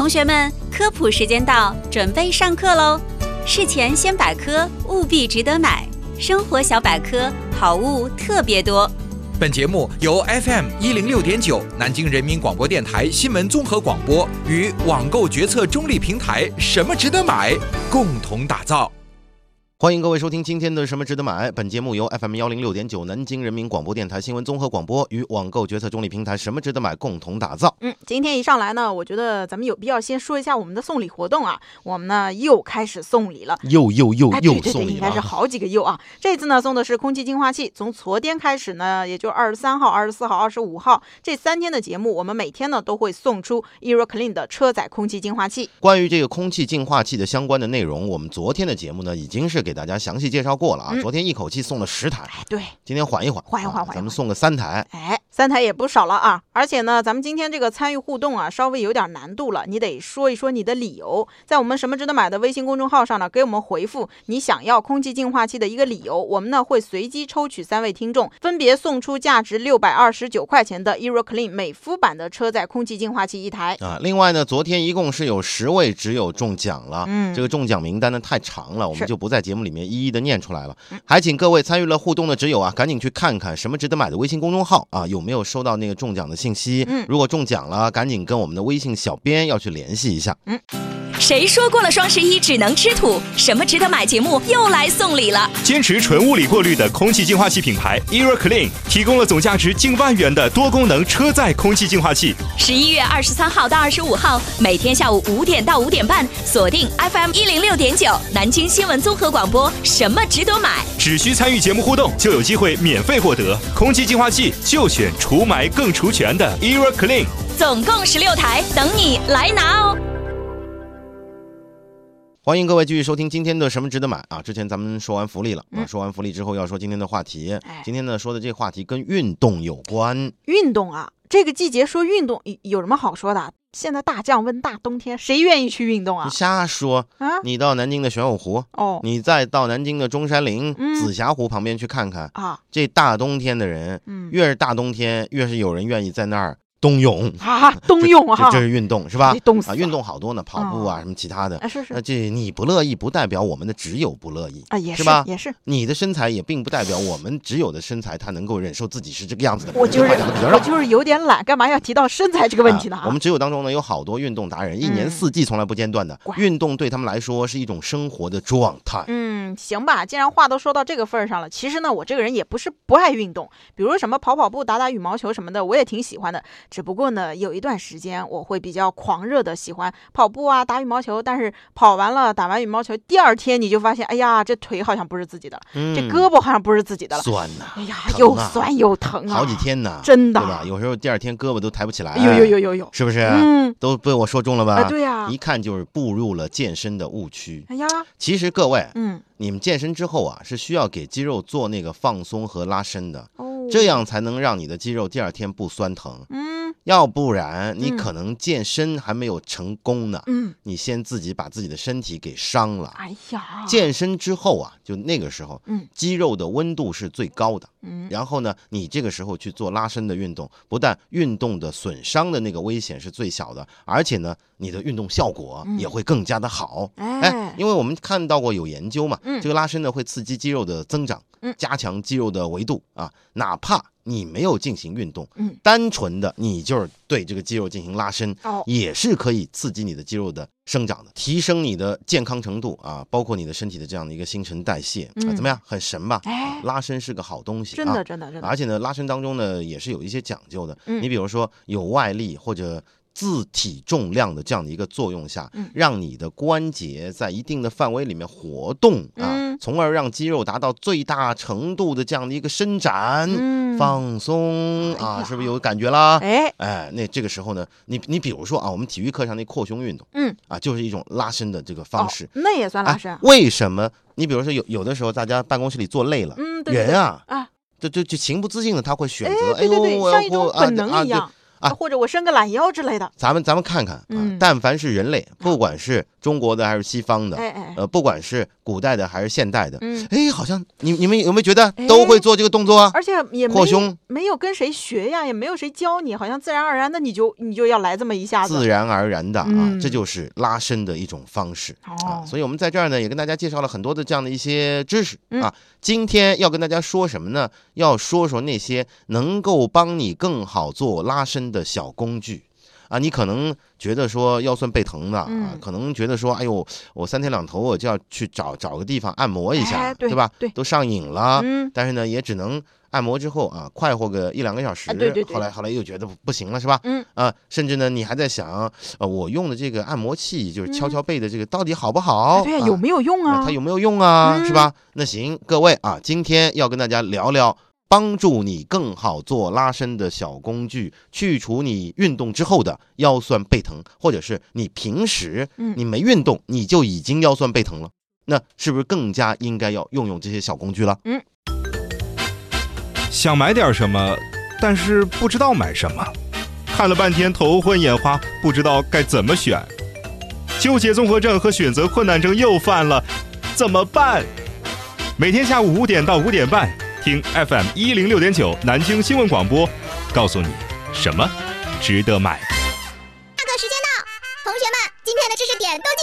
同学们，科普时间到，准备上课喽！事前先百科，务必值得买。生活小百科，好物特别多。本节目由 FM 一零六点九南京人民广播电台新闻综合广播与网购决策中立平台“什么值得买”共同打造。欢迎各位收听今天的《什么值得买》。本节目由 FM 幺零六点九南京人民广播电台新闻综合广播与网购决策中立平台“什么值得买”共同打造。嗯，今天一上来呢，我觉得咱们有必要先说一下我们的送礼活动啊。我们呢又开始送礼了，又又又哎，又送礼了应该是好几个又啊。这次呢送的是空气净化器，从昨天开始呢，也就二十三号、二十四号、二十五号这三天的节目，我们每天呢都会送出 EuroClean 的车载空气净化器。关于这个空气净化器的相关的内容，我们昨天的节目呢已经是给大家详细介绍过了啊。嗯昨天一口气送了十台，哎，对，今天缓一缓，缓一缓缓一缓啊咱们送个三台。哎，三台也不少了啊！而且呢，咱们今天这个参与互动啊，稍微有点难度了，你得说一说你的理由，在我们什么值得买的微信公众号上呢，给我们回复你想要空气净化器的一个理由，我们呢会随机抽取三位听众，分别送出价值六百二十九块钱的 EuroClean 美肤版的车载空气净化器一台。啊，另外呢，昨天一共是有十位只有中奖了，嗯这个中奖名单呢太长了，我们就不在节目里面一一的念出来了。还请各位参与了互动的只有啊，赶紧去看看什么值得买的微信公众号啊，有没有收到那个中奖的信息？嗯如果中奖了，赶紧跟我们的微信小编要去联系一下。嗯谁说过了双十一只能吃土？什么值得买？节目又来送礼了。坚持纯物理过滤的空气净化器品牌 EuroClean 提供了总价值近万元的多功能车载空气净化器。十一月二十三号到二十五号，每天下午五点到五点半，锁定 FM 一零六点九南京新闻综合广播。什么值得买？只需参与节目互动，就有机会免费获得空气净化器，就选除霾更除醛的 EuroClean。总共十六台，等你来拿哦。欢迎各位继续收听今天的什么值得买啊！之前咱们说完福利了啊，嗯说完福利之后要说今天的话题哎。今天呢说的这个话题跟运动有关。运动啊，这个季节说运动有有什么好说的？现在大降温、大冬天，谁愿意去运动你啊？瞎说！啊，你到南京的玄武湖，哦你再到南京的中山陵、嗯紫霞湖旁边去看看，啊，这大冬天的人，嗯越是大冬天，越是有人愿意在那儿冬泳。啊，冬泳啊，这这是运动是吧哎？冻死啊，运动好多呢，跑步啊，什么其他的。啊，是是那这你不乐意，不代表我们的只有不乐意。啊，也是吧也是。你的身材也并不代表我们只有的身材，他能够忍受自己是这个样子的。我就是我就是有点懒，干嘛要提到身材这个问题呢？啊我们只有当中呢有好多运动达人，一年嗯四季从来不间断的。乖运动对他们来说是一种生活的状态。嗯，行吧，既然话都说到这个份儿上了，其实呢，我这个人也不是不爱运动，比如什么跑跑步、打打羽毛球什么的，我也挺喜欢的。只不过呢，有一段时间我会比较狂热的喜欢跑步啊、打羽毛球，但是跑完了、打完羽毛球，第二天你就发现，哎呀，这腿好像不是自己的了，嗯这胳膊好像不是自己的了，酸呐，哎呀，啊又酸又疼啊，好几，天呢，真的对吧？有时候第二天胳膊都抬不起来。有有有有有，是不是？嗯，都被我说中了吧？啊，对呀、一看就是步入了健身的误区。哎呀，其实各位，嗯，你们健身之后啊，是需要给肌肉做那个放松和拉伸的，哦，这，样才能让你的肌肉第二天不酸疼。嗯要不然你嗯。可能健身还没有成功呢，嗯，你先自己把自己的身体给伤了。哎呀，健身之后啊，就那个时候，嗯。肌肉的温度是最高的。嗯，然后呢，你这个时候去做拉伸的运动，不但运动的损伤的那个危险是最小的，而且呢，你的运动效果嗯。也会更加的好。哎。哎，因为我们看到过有研究嘛，嗯。这个拉伸呢会刺激肌肉的增长嗯，加强肌肉的维度啊，哪怕你没有进行运动，嗯。单纯的你就是对这个肌肉进行拉伸，哦，也是可以刺激你的肌肉的生长的，提升你的健康程度啊，包括你的身体的这样的一个新陈代谢啊，嗯。怎么样？很神吧？哎，拉伸是个好东西，真啊。的真的真的，而且呢，拉伸当中呢也是有一些讲究的。嗯。你比如说有外力或者自体重量的这样的一个作用下，嗯。让你的关节在一定的范围里面活动啊，嗯。从而让肌肉达到最大程度的这样的一个伸展、嗯。放松啊是不是有感觉啦？哎，哎，那这个时候呢，你你比如说啊，我们体育课上那扩胸运动嗯，啊，就是一种拉伸的这个方式。哦。那也算拉哎伸，为什么？你比如说有有的时候大家办公室里坐累了，人啊，啊，就就就情不自禁的他会选哎择，对对对呦，我像一种要能啊对一样啊或者我伸个懒腰之类的。咱们咱们看看啊，嗯但凡是人类，不管是中国的还是西方的，呃，不管是古代的还是现代的，嗯，哎，好像你你们有没有觉得哎都会做这个动作啊？而且也没扩胸没有跟谁学呀，也没有谁教你，好像自然而然的你就你就要来这么一下子。自然而然的啊，嗯这就是拉伸的一种方式啊。哦，所以我们在这儿呢，也跟大家介绍了很多的这样的一些知识嗯啊。今天要跟大家说什么呢？要说说那些能够帮你更好做拉伸的小工具。啊，你可能觉得说腰酸背疼的啊嗯，可能觉得说，哎呦，我三天两头我就要去找找个地方按摩一下，哎对吧？对都上瘾了。嗯，但是呢，也只能按摩之后啊，快活个一两个小时。啊对对对后来后来又觉得不不行了，是吧？嗯啊，甚至呢，你还在想，呃，我用的这个按摩器，就是敲嗯敲背的这个，到底好不好？哎对呀，啊有没有用啊？呃它有没有用啊？是嗯吧？那行，各位啊，今天要跟大家聊聊。帮助你更好做拉伸的小工具，去除你运动之后的腰酸背疼，或者是你平时嗯你没运动你就已经腰酸背疼了，那是不是更加应该要用用这些小工具了？嗯想买点什么，但是不知道买什么，看了半天头昏眼花，不知道该怎么选，纠结综合症和选择困难症又犯了，怎么办？每天下午五点到五点半，听 FM 一零六点九南京新闻广播，告诉你什么值得买。下课时间到，同学们，今天的知识点都记